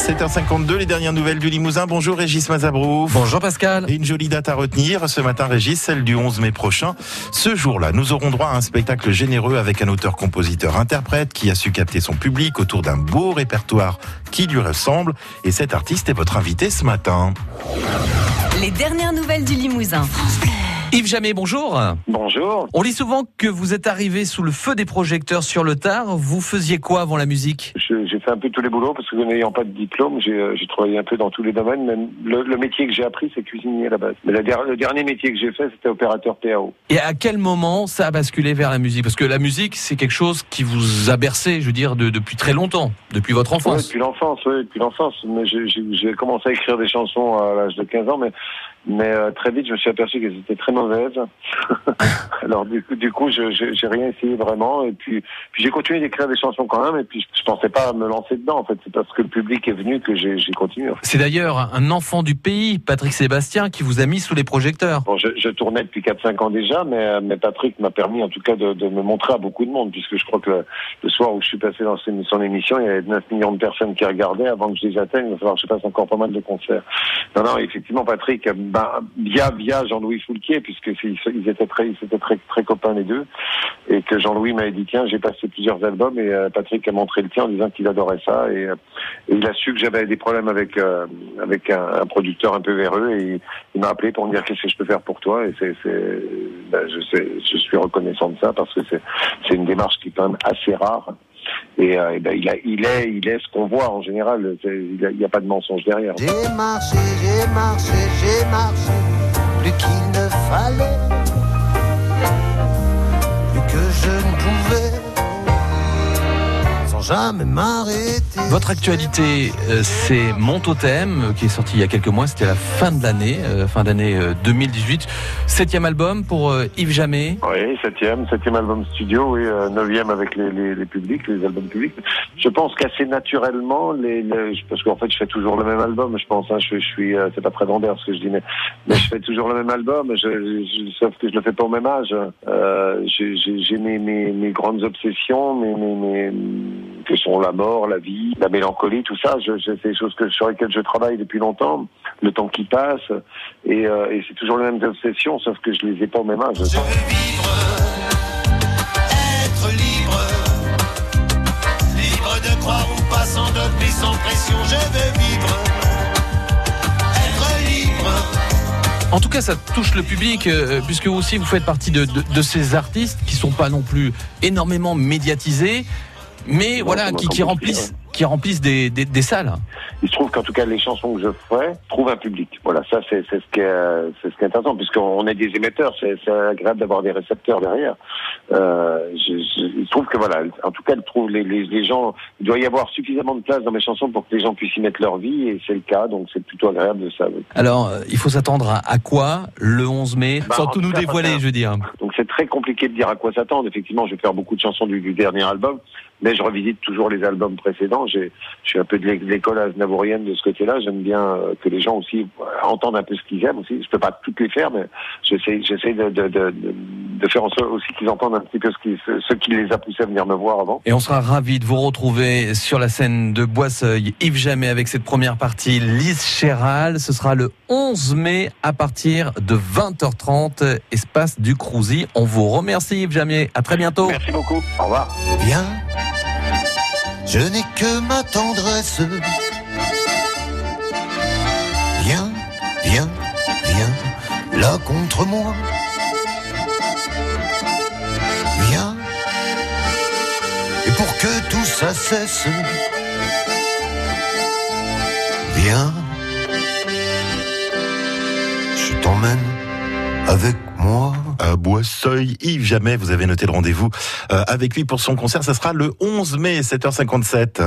7h52, les dernières nouvelles du Limousin. Bonjour Régis Mazabrouf. Bonjour Pascal. Et une jolie date à retenir ce matin, Régis, celle du 11 mai prochain. Ce jour-là, nous aurons droit à un spectacle généreux avec un auteur-compositeur-interprète qui a su capter son public autour d'un beau répertoire qui lui ressemble. Et cet artiste est votre invité ce matin. Les dernières nouvelles du Limousin. Yves Jamais, bonjour. Bonjour. On lit souvent que vous êtes arrivé sous le feu des projecteurs sur le tard. Vous faisiez quoi avant la musique? J'ai fait un peu tous les boulots parce que n'ayant pas de diplôme, j'ai euh, travaillé un peu dans tous les domaines. Même le, le métier que j'ai appris, c'est cuisinier à la base. Mais le, der- le dernier métier que j'ai fait, c'était opérateur PAO. Et à quel moment ça a basculé vers la musique? Parce que la musique, c'est quelque chose qui vous a bercé, je veux dire, de- depuis très longtemps, depuis votre Ouais, enfance. depuis l'enfance, oui, depuis l'enfance. J'ai commencé à écrire des chansons à l'âge de 15 ans, mais mais euh, très vite, je me suis aperçu qu'elles étaient très mauvaises. Alors du coup, du coup, je je- j'ai rien essayé vraiment. Et puis puis j'ai continué d'écrire des chansons quand même. Et puis je pensais pas me lancer dedans. En fait, c'est parce que le public est venu que j'ai j'ai continué. C'est d'ailleurs un enfant du pays, Patrick Sébastien, qui vous a mis sous les projecteurs. Bon, je, je tournais depuis 4-5 ans déjà, mais, euh, mais Patrick m'a permis en tout cas de, de me montrer à beaucoup de monde, puisque je crois que le, le soir où je suis passé dans son, émission, il y avait 9 millions de personnes qui regardaient. Avant que je les atteigne, il va falloir que je fasse encore pas mal de concerts. Non, non, effectivement, Patrick, euh, ben, via, via Jean-Louis Foulquier, puisque ils étaient très, ils étaient très, très copains les deux, et que Jean-Louis m'avait dit, tiens, j'ai passé plusieurs albums, et euh, Patrick a montré le tien en disant qu'il adorait ça, et, euh, il a su que j'avais des problèmes avec, euh, avec un, producteur un peu véreux, et il, m'a appelé pour me dire qu'est-ce que je peux faire pour toi, et c'est, ben, je, je suis reconnaissant de ça, parce que c'est, c'est une démarche qui est quand même assez rare. Et, euh, et ben, il, a, il est, il est ce qu'on voit en général. Il n'y a, pas de mensonge derrière. J'ai marché, j'ai marché, j'ai marché, plus qu'il ne fallait, jamais m'arrêter. Votre actualité, euh, c'est Mon Totem, euh, qui est sorti il y a quelques mois, c'était la fin de l'année, euh, fin d'année euh, 2018. Septième album pour Yves Jamais. Oui, septième, septième album studio, oui, neuvième avec les, les, les publics, les albums publics. Je pense qu'assez naturellement, les, les- parce qu'en fait, je fais toujours le même album, je pense. Hein, je, je suis, c'est pas très vendeur ce que je dis, mais, mais je fais toujours le même album. Je, je- sauf que je le fais pas au même âge. Euh, j'ai mes, mes, mes grandes obsessions, mes, mes, mes, que sont la mort, la vie, la mélancolie, tout ça. Je, je- c'est des choses que, sur lesquelles je travaille depuis longtemps. Le temps qui passe, et, euh, et c'est toujours les mêmes obsessions, sauf que je les ai pas au même âge. Je veux vivre, être libre, libre de croire ou pas sans dogme et sans pression. Je veux vivre, être libre. En tout cas, ça touche le public, euh, puisque vous aussi vous faites partie de, de, de ces artistes qui sont pas non plus énormément médiatisés, mais Non, voilà, qui, qui remplissent, qui remplissent des, des, des salles. Il se trouve qu'en tout cas, les chansons que je fais trouvent un public. Voilà, ça, c'est c'est ce qui est, c'est ce qui est intéressant, puisqu'on est des émetteurs, c'est c'est agréable d'avoir des récepteurs derrière. Euh, je, je, il se trouve que voilà, en tout cas, trouve les, les, les gens. Il doit y avoir suffisamment de place dans mes chansons pour que les gens puissent y mettre leur vie, et c'est le cas, donc c'est plutôt agréable de ça. oui. Alors, euh, il faut s'attendre à, à quoi le 11 mai, Bah, sans tout nous cas, dévoiler, je veux dire. Donc c'est très compliqué de dire à quoi s'attendre. Effectivement, je vais faire beaucoup de chansons du, du dernier album, mais je revisite toujours les albums précédents. J'ai, je suis un peu de l'é- de l'école aznavourienne de ce côté-là. J'aime bien euh, que les gens aussi euh, entendent un peu ce qu'ils aiment aussi. Je peux pas toutes les faire, mais j'essaie, j'essaie de, de, de, de- de faire en sorte aussi qu'ils entendent un petit peu ce qui, ce, qui les a poussés à venir me voir avant. Et on sera ravis de vous retrouver sur la scène de Boisseuil, Yves Jamais, avec cette première partie, Lise Chéral. Ce sera le 11 mai à partir de 20h30, espace du Crouzy. On vous remercie, Yves Jamais. À très bientôt. Merci beaucoup. Au revoir. Viens, je n'ai que ma tendresse. Viens, viens, viens, là contre moi. Viens, et pour que tout ça cesse, viens, je t'emmène avec moi. À Boisseuil, Yves Jamais, vous avez noté le rendez-vous euh, avec lui pour son concert. Ça sera le 11 mai, 7h57.